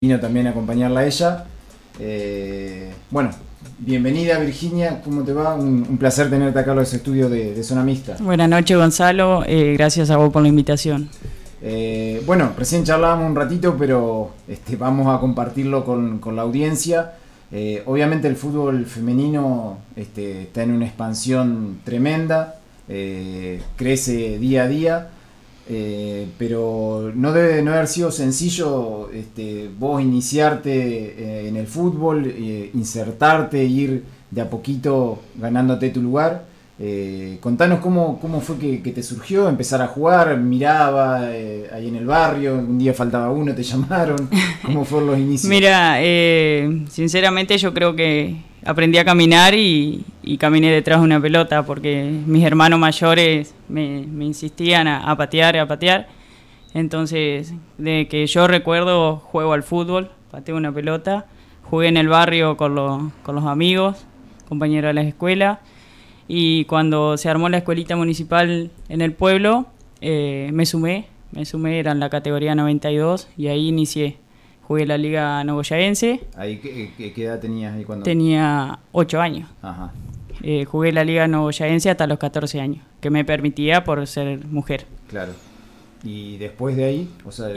vino también a acompañarla a ella. Eh, bueno, bienvenida Virginia, ¿cómo te va? Un, placer tenerte acá en los estudios de, Zona Mixta. Buenas noches Gonzalo, eh, gracias a vos por la invitación. Eh, bueno, recién charlábamos un ratito, pero este, vamos a compartirlo con, la audiencia. obviamente el fútbol femenino este, está en una expansión tremenda, crece día a día. Eh, pero no debe no haber sido sencillo este, vos iniciarte eh, en el fútbol, eh, insertarte, ir de a poquito ganándote tu lugar. contanos cómo, cómo fue que, te surgió empezar a jugar, miraba ahí en el barrio, un día faltaba uno, te llamaron, ¿cómo fueron los inicios? Mira, sinceramente yo creo que aprendí a caminar y, caminé detrás de una pelota porque mis hermanos mayores me, insistían a, patear, a patear. Entonces, de que yo recuerdo, juego al fútbol, pateo una pelota, jugué en el barrio con, los amigos, compañeros de la escuela, y cuando se armó la escuelita municipal en el pueblo, eh, me sumé, me sumé, era en la categoría 92, y ahí inicié jugué la Liga Nogoyaense. ¿Ahí qué, edad tenías ahí cuando? Tenía 8 años. Ajá. Eh, jugué la Liga Nogoyaense hasta los 14 años, que me permitía por ser mujer. Claro. ¿Y después de ahí?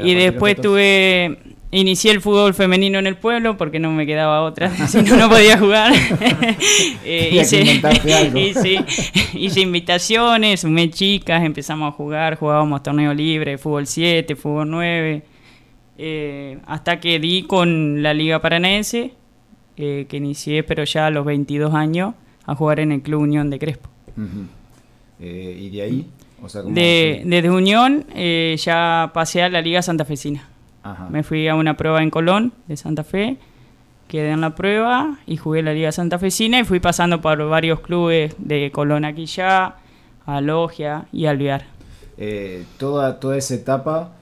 y después tuve, inicié el fútbol femenino en el pueblo porque no me quedaba otra, si no, no podía jugar. eh, hice, hice, hice, invitaciones, sumé chicas, empezamos a jugar, jugábamos torneo libre, fútbol 7, fútbol 9. Eh, hasta que di con la Liga Paranaense, eh, que inicié, pero ya a los 22 años, a jugar en el Club Unión de Crespo. Eh, ¿Y de ahí? de, desde Unión ya pasé a la Liga Santafesina. Me fui a una prueba en Colón, de Santa Fe, quedé en la prueba y jugué la Liga Santafesina y fui pasando por varios clubes de Colón aquí ya, a Logia y Alvear. toda, toda esa etapa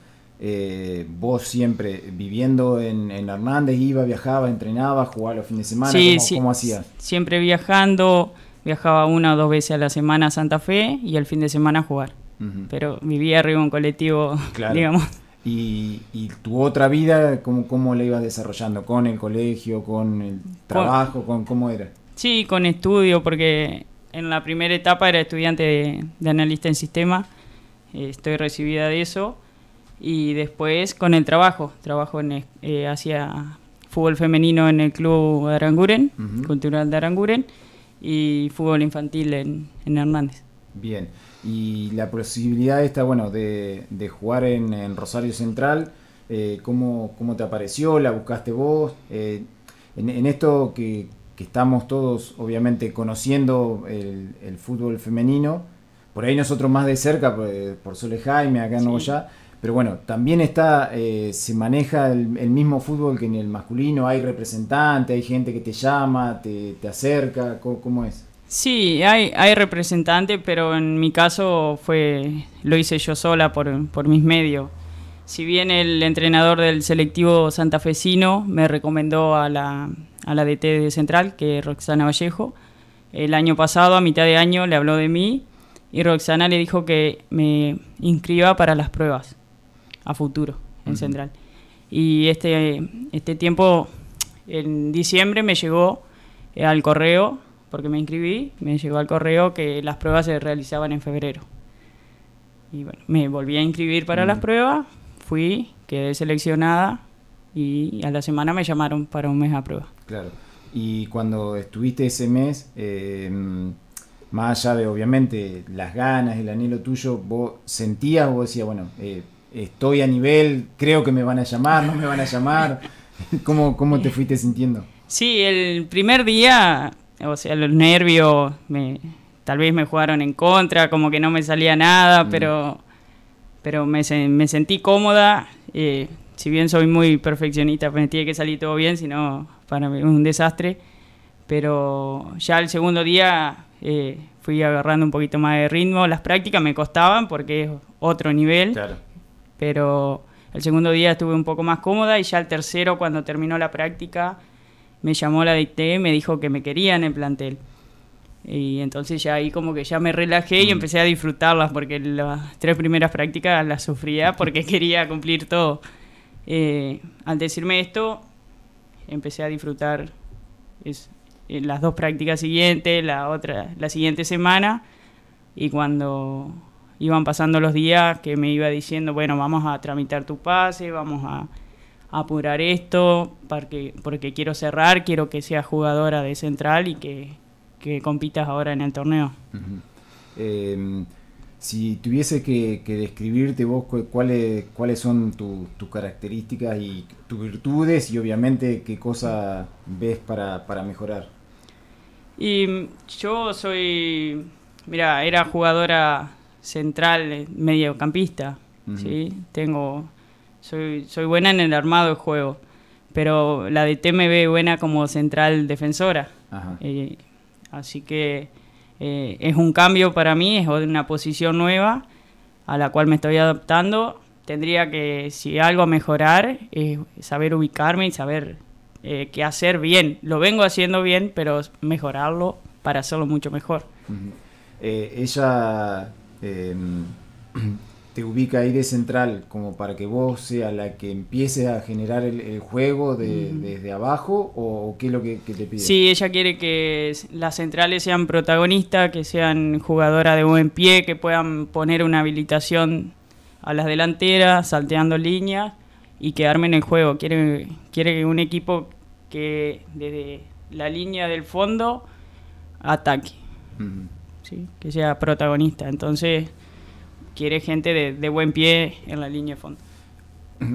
eh, vos siempre viviendo en, Hernández, iba, viajaba, entrenaba, jugaba los fines de semana, ¿cómo, hacías? Siempre viajando, viajaba una o dos veces a la semana a Santa Fe y el fin de semana a jugar. Pero vivía arriba en un colectivo, digamos. ¿Y, tu otra vida, ¿cómo, cómo la ibas desarrollando? ¿Con el colegio, con el trabajo, con, cómo era? Sí, con estudio, porque en la primera etapa era estudiante de, analista en sistema, eh, estoy recibida de eso y después con el trabajo, trabajo en, eh, hacia fútbol femenino en el club Aranguren, cultural de Aranguren, y fútbol infantil en, en, Hernández. Bien, y la posibilidad esta, bueno, de, de jugar en, Rosario Central, eh, ¿cómo, ¿cómo, te apareció? ¿La buscaste vos? Eh, en, esto que, que, estamos todos, obviamente, conociendo el, el, fútbol femenino, por ahí nosotros más de cerca, por, por Sole Jaime, acá en Nuevo Ya, pero bueno, también está, eh, se maneja el, mismo fútbol que en el masculino, hay representante, hay gente que te llama, te, acerca, ¿cómo, es? Sí, hay, hay representante, pero en mi caso fue lo hice yo sola por, por mis medios. Si bien el entrenador del selectivo santafesino me recomendó a la, a la DT de Central, que es Roxana Vallejo, el año pasado, a mitad de año, le habló de mí y Roxana le dijo que me inscriba para las pruebas a futuro en Central. Y este, este tiempo, en diciembre, me llegó eh, al correo, porque me inscribí, me llegó al correo que las pruebas se realizaban en febrero. Y bueno, me volví a inscribir para las pruebas, fui, quedé seleccionada y a la semana me llamaron para un mes a prueba. Claro. Y cuando estuviste ese mes, em, más allá de obviamente las ganas, el anhelo tuyo, vos sentías, vos decías, bueno, eh, estoy a nivel, creo que me van a llamar, no me van a llamar. ¿Cómo, cómo te fuiste sintiendo? Sí, el primer día, o sea, los nervios, me, tal vez me jugaron en contra, como que no me salía nada, mm. pero, pero me, me sentí cómoda. Eh, si bien soy muy perfeccionista, pues me tiene que salir todo bien, si no, para mí es un desastre. Pero ya el segundo día eh, fui agarrando un poquito más de ritmo. Las prácticas me costaban porque es otro nivel. Claro pero el segundo día estuve un poco más cómoda y ya el tercero, cuando terminó la práctica, me llamó la dicté y me dijo que me querían en el plantel. Y entonces ya ahí como que ya me relajé y mm. empecé a disfrutarlas porque las tres primeras prácticas las sufría porque quería cumplir todo. Eh, al decirme esto, empecé a disfrutar las dos prácticas siguientes, la otra, la siguiente semana, y cuando iban pasando los días que me iba diciendo, bueno, vamos a tramitar tu pase, vamos a, apurar esto, porque, porque quiero cerrar, quiero que seas jugadora de central y que, compitas ahora en el torneo. Em, si tuviese que, describirte vos cuáles, cuáles son tus características y tus virtudes y obviamente qué cosa ves para, para mejorar. Y yo soy, mira, era jugadora central, mediocampista, ¿sí? Tengo, soy, soy buena en el armado de juego, pero la de T me ve buena como central defensora. Eh, así que eh, es un cambio para mí, es una posición nueva a la cual me estoy adaptando. Tendría que, si algo a mejorar, es saber ubicarme y saber eh, qué hacer bien. Lo vengo haciendo bien, pero mejorarlo para hacerlo mucho mejor. ella te ubica ahí de central como para que vos sea la que empieces a generar el, juego desde abajo o, qué es lo que, te pide? Sí, ella quiere que las centrales sean protagonistas, que sean jugadoras de buen pie, que puedan poner una habilitación a las delanteras, salteando líneas y que armen el juego. Quiere, quiere un equipo que desde la línea del fondo ataque, ¿sí? que sea protagonista. Entonces quiere gente de, buen pie en la línea de fondo.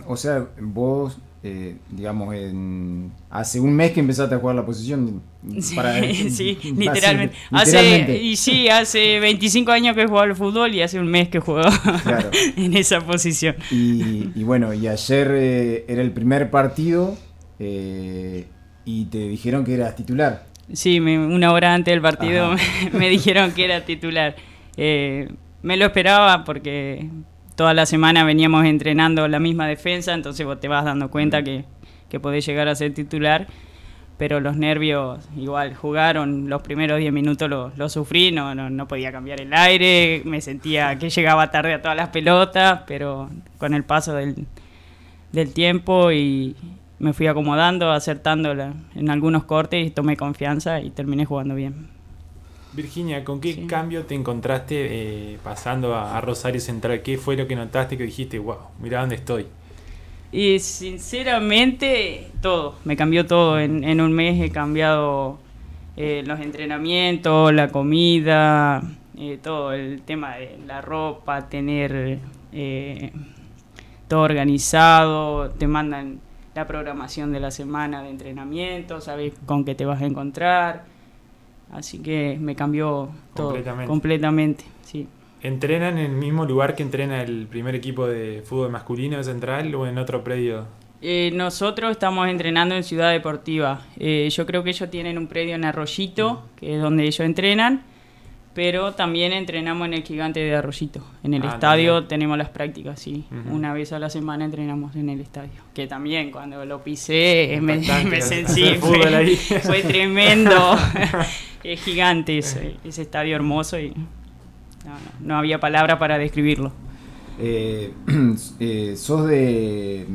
O sea, vos, eh, digamos, en, hace un mes que empezaste a jugar la posición. sí, literalmente. Hace, y sí, hace 25 años que juego al fútbol y hace un mes que juego en esa posición. Y, bueno, y ayer eh, era el primer partido eh, y te dijeron que eras titular. Sí, una hora antes del partido me, dijeron que era titular. Eh, me lo esperaba porque toda la semana veníamos entrenando la misma defensa, entonces vos te vas dando cuenta que, que podés llegar a ser titular. Pero los nervios, igual, jugaron los primeros 10 minutos, lo, sufrí, no, no, podía cambiar el aire, me sentía que llegaba tarde a todas las pelotas, pero con el paso del, del tiempo y me fui acomodando, acertando en algunos cortes y tomé confianza y terminé jugando bien. Virginia, ¿con qué cambio te encontraste eh, pasando a, Rosario Central? ¿Qué fue lo que notaste que dijiste, wow, mira dónde estoy? Y sinceramente, todo, me cambió todo. En, un mes he cambiado eh, los entrenamientos, la comida, eh, todo, el tema de la ropa, tener todo organizado, te mandan la programación de la semana de entrenamiento, sabes con qué te vas a encontrar Así que me cambió todo completamente. sí. ¿Entrenan en el mismo lugar que entrena el primer equipo de fútbol masculino de Central o en otro predio? Eh, nosotros estamos entrenando en Ciudad Deportiva. Eh, yo creo que ellos tienen un predio en Arroyito, que es donde ellos entrenan, pero también entrenamos en el Gigante de Arroyito. En el ah, estadio tenemos las prácticas, sí. Una vez a la semana entrenamos en el estadio. Que también cuando lo pisé me, me sentí, fue, fue tremendo. es gigante ese, estadio hermoso y no, había palabra para describirlo. Eh, eh, ¿Sos de,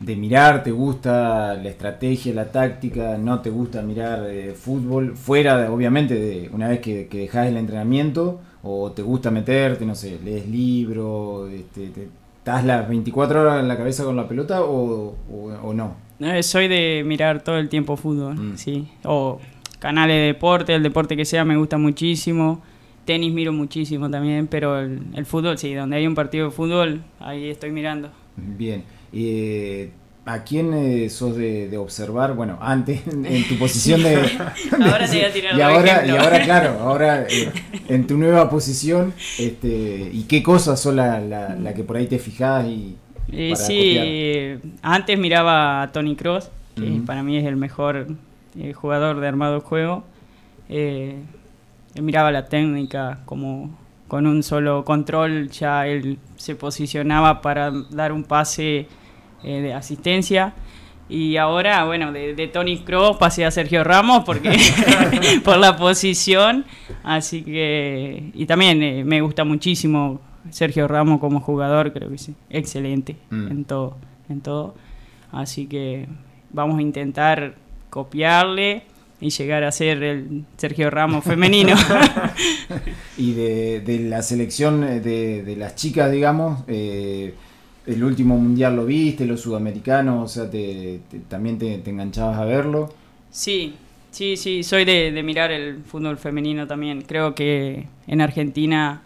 mirar, te gusta la estrategia, la táctica, no te gusta mirar eh, fútbol, fuera obviamente de una vez que, que dejás el entrenamiento, o te gusta meterte, no sé, lees libros, este, ¿estás las 24 horas en la cabeza con la pelota o, no? soy de mirar todo el tiempo fútbol, mm. sí, o canales de deporte, el deporte que sea me gusta muchísimo. Tenis miro muchísimo también, pero el, fútbol, sí, donde hay un partido de fútbol, ahí estoy mirando. Bien. Eh, ¿A quién eh, sos de, observar? Bueno, antes, en, tu posición de... ahora te voy a tirar y ahora, y ahora, claro, ahora eh, en tu nueva posición, este, ¿y qué cosas son la, la, que por ahí te fijás y... sí, antes miraba a Tony Cross, que para mí es el mejor eh, jugador de armado juego, eh, miraba la técnica como con un solo control ya él se posicionaba para dar un pase eh, de asistencia. Y ahora, bueno, de, Tony Kroos pasé a Sergio Ramos porque por la posición. Así que. Y también me gusta muchísimo Sergio Ramos como jugador, creo que sí. Excelente mm. en todo en todo. Así que vamos a intentar copiarle y llegar a ser el Sergio Ramos femenino. y de, la selección de, las chicas, digamos, eh, el último mundial lo viste, los sudamericanos, o sea, te, también te, enganchabas a verlo. Sí, sí, sí, soy de, mirar el fútbol femenino también. Creo que en Argentina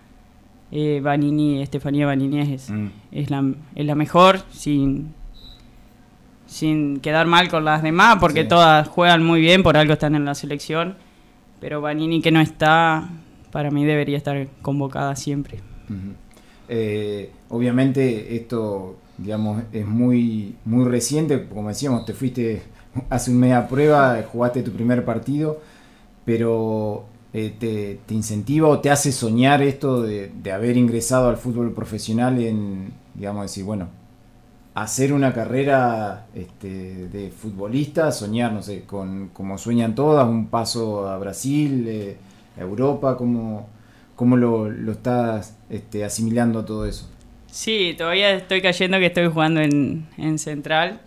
eh, Vanini, Estefanía Vanini es, mm. es, la, es la mejor, sin sin quedar mal con las demás, porque todas juegan muy bien, por algo están en la selección. Pero Vanini, que no está, para mí debería estar convocada siempre. Eh, obviamente, esto, digamos, es muy, muy reciente. Como decíamos, te fuiste hace un mes a prueba, jugaste tu primer partido, pero eh, te, incentiva o te hace soñar esto de, de haber ingresado al fútbol profesional en, digamos, decir, bueno, hacer una carrera este, de futbolista, soñar, no sé, con como sueñan todas, un paso a Brasil, eh, a Europa, ¿cómo, cómo lo, lo, estás este, asimilando todo eso? Sí, todavía estoy cayendo que estoy jugando en, Central,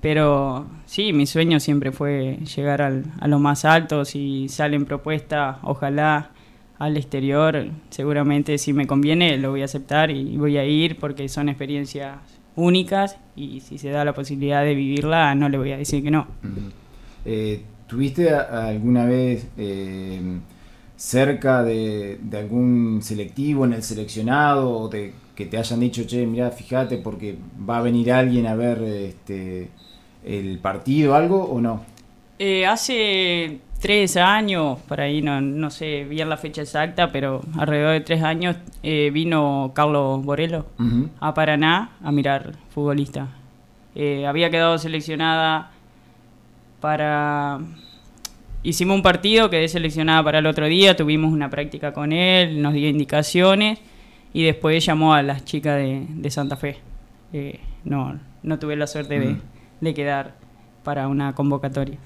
pero sí, mi sueño siempre fue llegar al, a lo más alto, si salen propuestas, ojalá al exterior, seguramente si me conviene lo voy a aceptar y voy a ir porque son experiencias únicas y si se da la posibilidad de vivirla, no le voy a decir que no. Eh, ¿Tuviste alguna vez eh, cerca de, algún selectivo en el seleccionado o de que te hayan dicho, che, mira, fíjate porque va a venir alguien a ver este, el partido, algo o no? Eh, hace tres años, por ahí no, no sé bien la fecha exacta, pero alrededor de tres años eh, vino Carlos Borello a Paraná a mirar futbolista. Eh, había quedado seleccionada para... Hicimos un partido, quedé seleccionada para el otro día, tuvimos una práctica con él, nos dio indicaciones y después llamó a las chicas de, Santa Fe. Eh, no, no tuve la suerte de quedar para una convocatoria.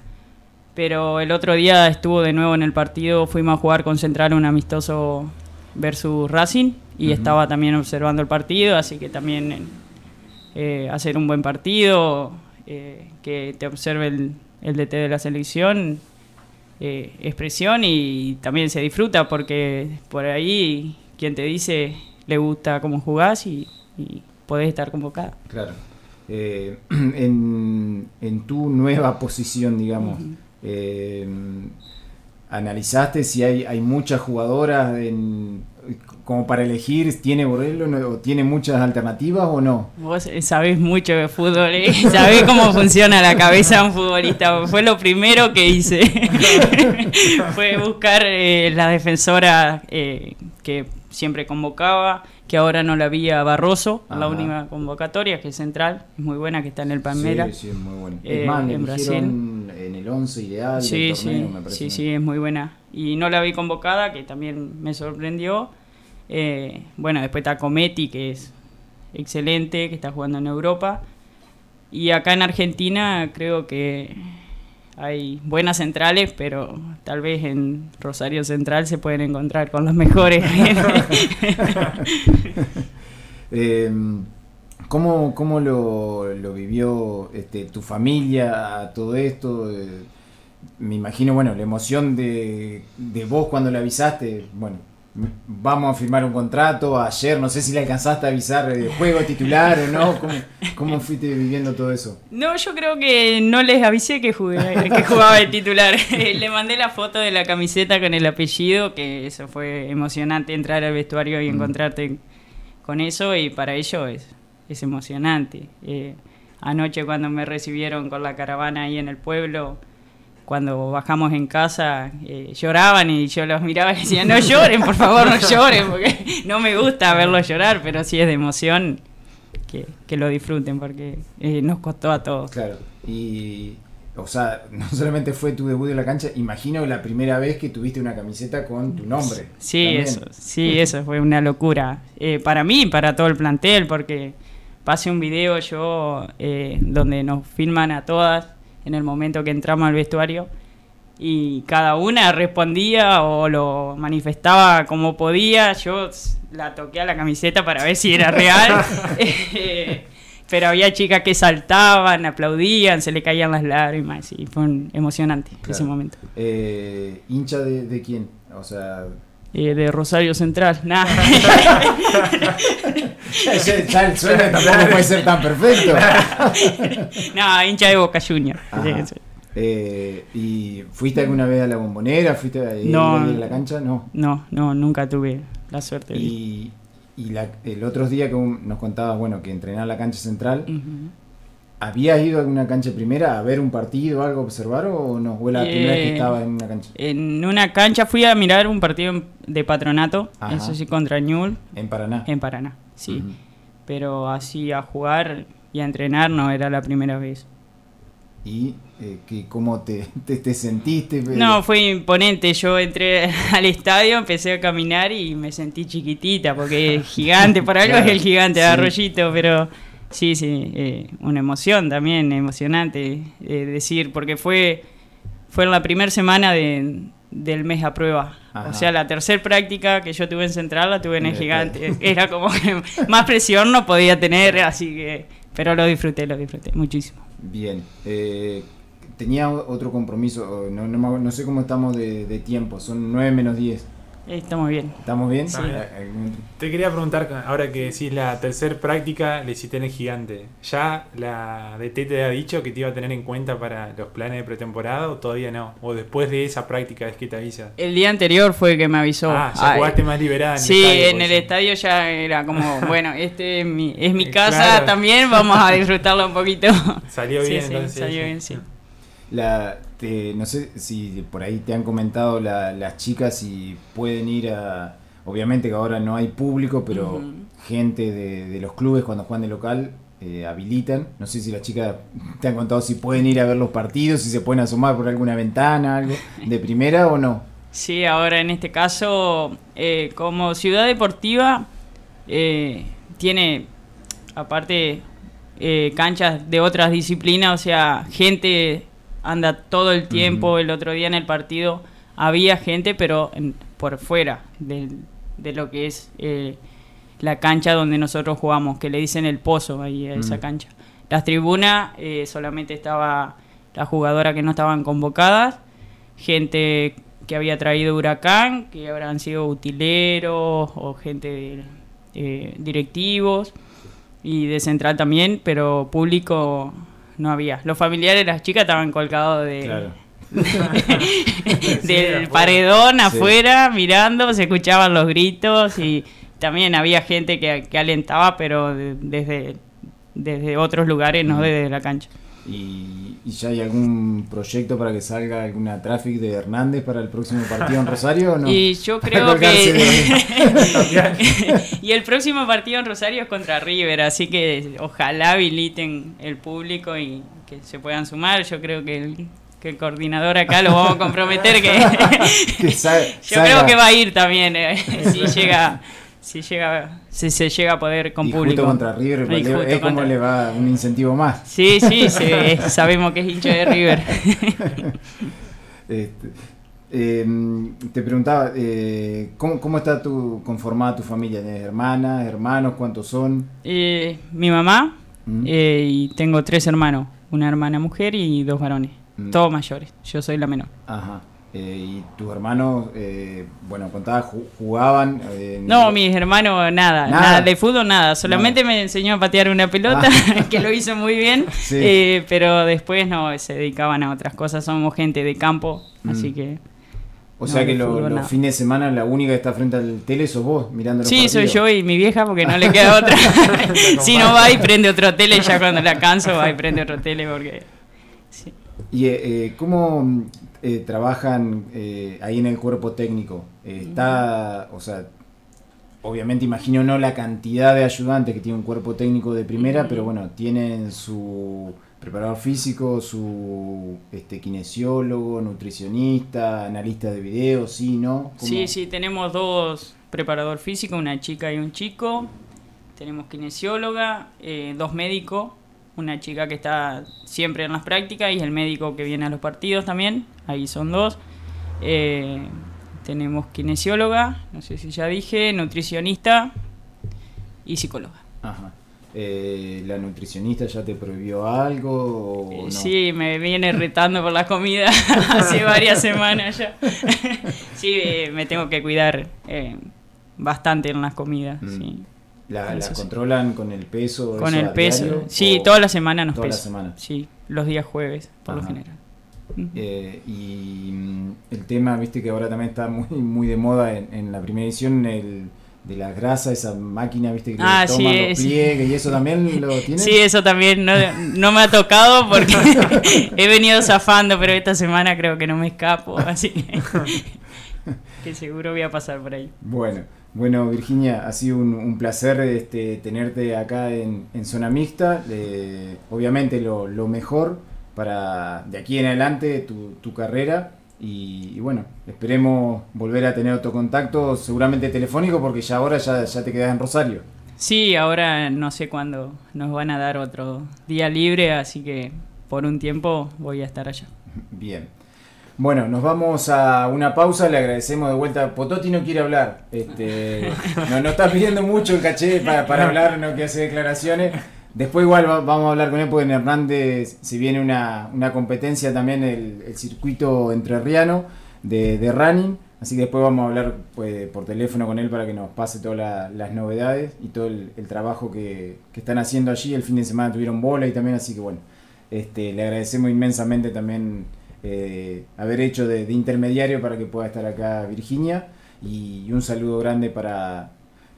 Pero el otro día estuvo de nuevo en el partido, fuimos a jugar con Central un amistoso versus Racing y estaba también observando el partido, así que también eh, hacer un buen partido, eh, que te observe el, el, DT de la selección, eh, expresión y también se disfruta porque por ahí quien te dice le gusta cómo jugás y, y podés estar convocada. Claro. en, en, tu nueva posición, digamos, eh, ¿Analizaste si hay, hay muchas jugadoras como para elegir? ¿Tiene Borrello o tiene muchas alternativas o no? Vos sabés mucho de fútbol, ¿eh? sabés cómo funciona la cabeza de un futbolista. Fue lo primero que hice. Fue buscar eh, la defensora eh, que siempre convocaba, que ahora no la había Barroso, la única convocatoria, que es central, es muy buena, que está en el Palmera. Sí, sí, es muy buena. Eh, en Brasil. En el 11 ideal sí, del torneo, sí, me parece. Sí, sí, es muy buena. Y no la vi convocada, que también me sorprendió. Eh, bueno, después está Cometi, que es excelente, que está jugando en Europa. Y acá en Argentina creo que hay buenas centrales, pero tal vez en Rosario Central se pueden encontrar con los mejores. Em, ¿Cómo, lo, vivió este, tu familia todo esto? Eh, me imagino, bueno, la emoción de, de vos cuando le avisaste, bueno, vamos a firmar un contrato, ayer no sé si le alcanzaste a avisar de juego titular o no, ¿Cómo, fuiste viviendo todo eso? No, yo creo que no les avisé que, jugué, que jugaba de titular, le mandé la foto de la camiseta con el apellido, que eso fue emocionante entrar al vestuario y mm. encontrarte con eso y para ello es, es emocionante. Eh, anoche cuando me recibieron con la caravana ahí en el pueblo, cuando bajamos en casa eh, lloraban y yo los miraba y decía, no lloren, por favor, no lloren, porque no me gusta verlos llorar, pero si es de emoción, que, que lo disfruten, porque eh, nos costó a todos. Claro, y, o sea, no solamente fue tu debut en la cancha, imagino la primera vez que tuviste una camiseta con tu nombre. Sí, eso, sí, eso fue una locura. Eh, para mí para todo el plantel, porque pasé un video yo donde nos filman a todas en el momento que entramos al vestuario y cada una respondía o lo manifestaba como podía. Yo la toqué a la camiseta para ver si era real. Pero había chicas que saltaban, aplaudían, se le caían las lágrimas y fue emocionante ese momento. Eh, ¿Hincha de, quién? O sea... Eh, de Rosario Central, nada. ya el sueño tampoco puede ser tan perfecto. no, hincha de Boca Junior. Eh, ¿Y fuiste alguna vez a la bombonera? ¿Fuiste a, a la cancha? No. No, no, nunca tuve la suerte. Y, y el otro día que nos contabas, bueno, que entrenaba la cancha central, ¿habías ido a alguna cancha primera a ver un partido, algo, observar o no? ¿O la primera vez que eh, estaba en una cancha? En una cancha fui a mirar un partido de patronato, eso sí, contra Ñul. ¿En Paraná? En Paraná, sí. Pero así a jugar y a entrenar no era la primera vez. ¿Y eh, que, cómo te, te, sentiste? No, fue imponente. Yo entré al estadio, empecé a caminar y me sentí chiquitita, porque es gigante, por algo es el gigante de Arroyito, pero sí, sí, eh, una emoción también, emocionante eh, decir, porque fue, fue en la primera semana de, del mes a prueba. O sea, la tercera práctica que yo tuve en Central la tuve en el gigante. Era como que más presión no podía tener, así que... Pero lo disfruté, lo disfruté muchísimo. Bien. Eh, tenía otro compromiso, no, no, sé cómo estamos de, de tiempo, son 9 menos 10. Estamos bien. ¿Estamos bien? Sí. Te quería preguntar, ahora que decís la tercera práctica, le hiciste en el gigante. ¿Ya la DT te ha dicho que te iba a tener en cuenta para los planes de pretemporada o todavía no? ¿O después de esa práctica es que te avisa? El día anterior fue que me avisó. Ah, ya jugaste más liberada. En sí, en el estadio ya era como, bueno, este es mi, es mi casa también, vamos a disfrutarlo un poquito. Salió bien, sí, entonces. Salió bien, sí. La, no sé si por ahí te han comentado las chicas si pueden ir a... Obviamente que ahora no hay público, pero gente de, los clubes cuando juegan de local eh, habilitan. No sé si las chicas te han contado si pueden ir a ver los partidos, si se pueden asomar por alguna ventana, algo de primera o no. Sí, ahora en este caso, eh, como ciudad deportiva, eh, tiene aparte canchas de otras disciplinas, o sea, gente anda todo el tiempo. El otro día en el partido había gente, pero por fuera de, lo que es eh, la cancha donde nosotros jugamos, que le dicen el pozo ahí a esa cancha. Las tribunas eh, solamente estaba la jugadora que no estaban convocadas, gente que había traído Huracán, que habrán sido utileros o gente eh, directivos y de central también, pero público no había. Los familiares de las chicas estaban colgados de, del paredón afuera mirando, se escuchaban los gritos y también había gente que, alentaba, pero desde, desde otros lugares, no desde la cancha. ¿Y, ya hay algún proyecto para que salga alguna traffic de Hernández para el próximo partido en Rosario o no? Y yo creo que... y el próximo partido en Rosario es contra River, así que ojalá habiliten el público y que se puedan sumar. Yo creo que el, que coordinador acá lo vamos a comprometer que... yo creo que va a ir también, eh, si llega si llega si se llega a poder con y público. contra River es como le va un incentivo más. Sí, sí, sabemos que es hincha de River. Este, em, te preguntaba, eh, ¿cómo, está tu, conformada tu familia? ¿Tienes hermanas, hermanos? ¿Cuántos son? Eh, mi mamá ¿Mm? eh, y tengo tres hermanos, una hermana mujer y dos varones, ¿Mm? todos mayores. Yo soy la menor. Ajá. Eh, ¿Y tus hermanos, eh, bueno, contabas, jugaban? Eh, no, mis hermanos nada, nada, de fútbol nada, solamente me enseñó a patear una pelota, ah. que lo hizo muy bien, pero después no, se dedicaban a otras cosas, somos gente de campo, mm. así que... O sea que los fines de semana la única que está frente al tele sos vos, mirando Sí, soy yo y mi vieja porque no le queda otra. si no va y prende otro tele, ya cuando la canso va y prende otro tele porque... ¿Y cómo eh, trabajan eh, ahí en el cuerpo técnico? está, o sea, obviamente imagino no la cantidad de ayudantes que tiene un cuerpo técnico de primera, pero bueno, tienen su preparador físico, su este, kinesiólogo, nutricionista, analista de video, ¿sí, no? Sí, sí, tenemos dos preparador físico, una chica y un chico, tenemos kinesióloga, eh, dos médicos, una chica que está siempre en las prácticas y el médico que viene a los partidos también, ahí son dos. Eh, tenemos kinesióloga, no sé si ya dije, nutricionista y psicóloga. Ajá. Eh, ¿La nutricionista ya te prohibió algo? O no? Sí, me viene retando por la comida hace varias semanas ya. sí, eh, me tengo que cuidar eh, bastante en las comidas. Mm. Sí. ¿La, la Eso sí. controlan con el peso? Con el peso. diario, Sí, toda la semana nos toda la semana? Sí, los días jueves, por lo Ajá. Eh, y mm, el tema, viste que ahora también está muy, muy de moda en, en la primera edición, el de la grasa, esa máquina, viste, que le Ah, toman sí, los sí. pliegues y eso también lo tienen. Sí, eso también no, no me ha tocado porque he venido zafando, pero esta semana creo que no me escapo, así que, que seguro voy a pasar por ahí. Bueno, bueno Virginia, ha sido un, un placer este, tenerte acá en, en Zona Mixta. Eh, obviamente lo, lo mejor para de aquí en adelante tu, tu carrera. Y, y bueno, esperemos volver a tener otro contacto, seguramente telefónico, porque ya ahora ya, ya te quedas en Rosario. Sí, ahora no sé cuándo nos van a dar otro día libre, así que por un tiempo voy a estar allá. Bien. Bueno, nos vamos a una pausa, le agradecemos de vuelta. Pototi no quiere hablar. Este, no, no está pidiendo mucho el caché para, para hablar, no que hace declaraciones. Después igual va- vamos a hablar con él porque en Hernández se viene una, una competencia también, el, el circuito entrerriano de, de running. Así que después vamos a hablar pues, por teléfono con él para que nos pase todas la- las novedades y todo el, el trabajo que, que están haciendo allí. El fin de semana tuvieron bola y también, así que bueno, este, le agradecemos inmensamente también eh, haber hecho de, de intermediario para que pueda estar acá Virginia. Y, un saludo grande para,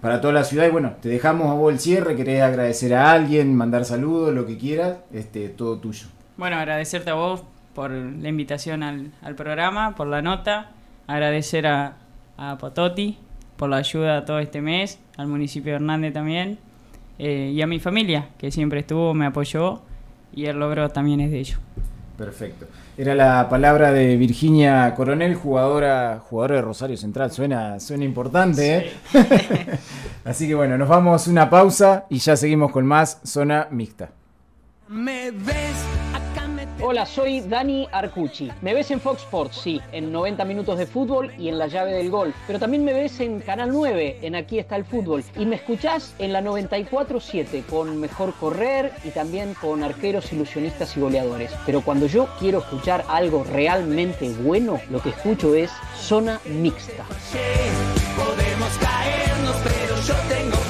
para toda la ciudad. Y bueno, te dejamos a vos el cierre. ¿Querés agradecer a alguien, mandar saludos, lo que quieras? Este, todo tuyo. Bueno, agradecerte a vos por la invitación al, al programa, por la nota, agradecer a, Pototi por la ayuda todo este mes, al municipio de Hernández también, eh, y a mi familia, que siempre estuvo, me apoyó, y el logro también es de ellos. Perfecto. Era la palabra de Virginia Coronel, jugadora, jugadora de Rosario Central. Suena, suena importante, ¿eh? Así que bueno, nos vamos a una pausa y ya seguimos con más Zona Mixta. Me ves, Hola, soy Dani Arcucci. Me ves en Fox Sports, sí, en 90 minutos de fútbol y en la llave del gol. Pero también me ves en Canal 9, en Aquí está el fútbol. Y me escuchás en la 94.7 con Mejor Correr y también con arqueros, ilusionistas y goleadores. Pero cuando yo quiero escuchar algo realmente bueno, lo que escucho es Zona Mixta. podemos caernos, pero yo tengo.